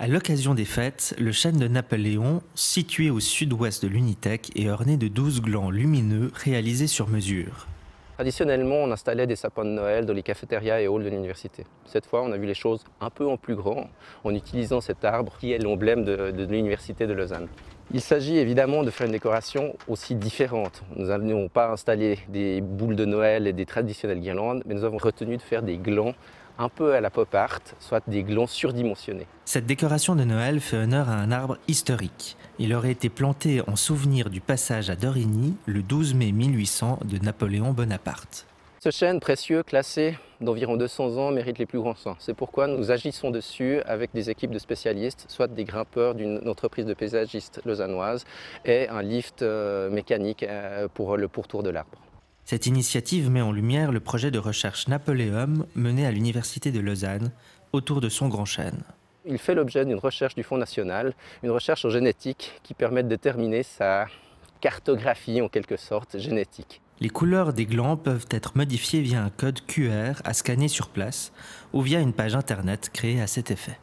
À l'occasion des fêtes, le chêne de Napoléon, situé au sud-ouest de l'Unitec, est orné de 12 glands lumineux réalisés sur mesure. Traditionnellement, on installait des sapins de Noël dans les cafétérias et halls de l'université. Cette fois, on a vu les choses un peu en plus grand en utilisant cet arbre qui est l'emblème de, de l'université de Lausanne. Il s'agit évidemment de faire une décoration aussi différente. Nous n'avons pas installé des boules de Noël et des traditionnelles guirlandes, mais nous avons retenu de faire des glands un peu à la pop art, soit des glands surdimensionnés. Cette décoration de Noël fait honneur à un arbre historique. Il aurait été planté en souvenir du passage à Dorigny le 12 mai 1800 de Napoléon Bonaparte. Ce chêne précieux, classé d'environ 200 ans, mérite les plus grands soins. C'est pourquoi nous agissons dessus avec des équipes de spécialistes, soit des grimpeurs d'une entreprise de paysagistes lausannoise et un lift euh, mécanique euh, pour le pourtour de l'arbre. Cette initiative met en lumière le projet de recherche Napoléum mené à l'Université de Lausanne autour de son grand chêne. Il fait l'objet d'une recherche du Fonds national, une recherche en génétique qui permet de déterminer sa cartographie en quelque sorte génétique. Les couleurs des glands peuvent être modifiées via un code QR à scanner sur place ou via une page internet créée à cet effet.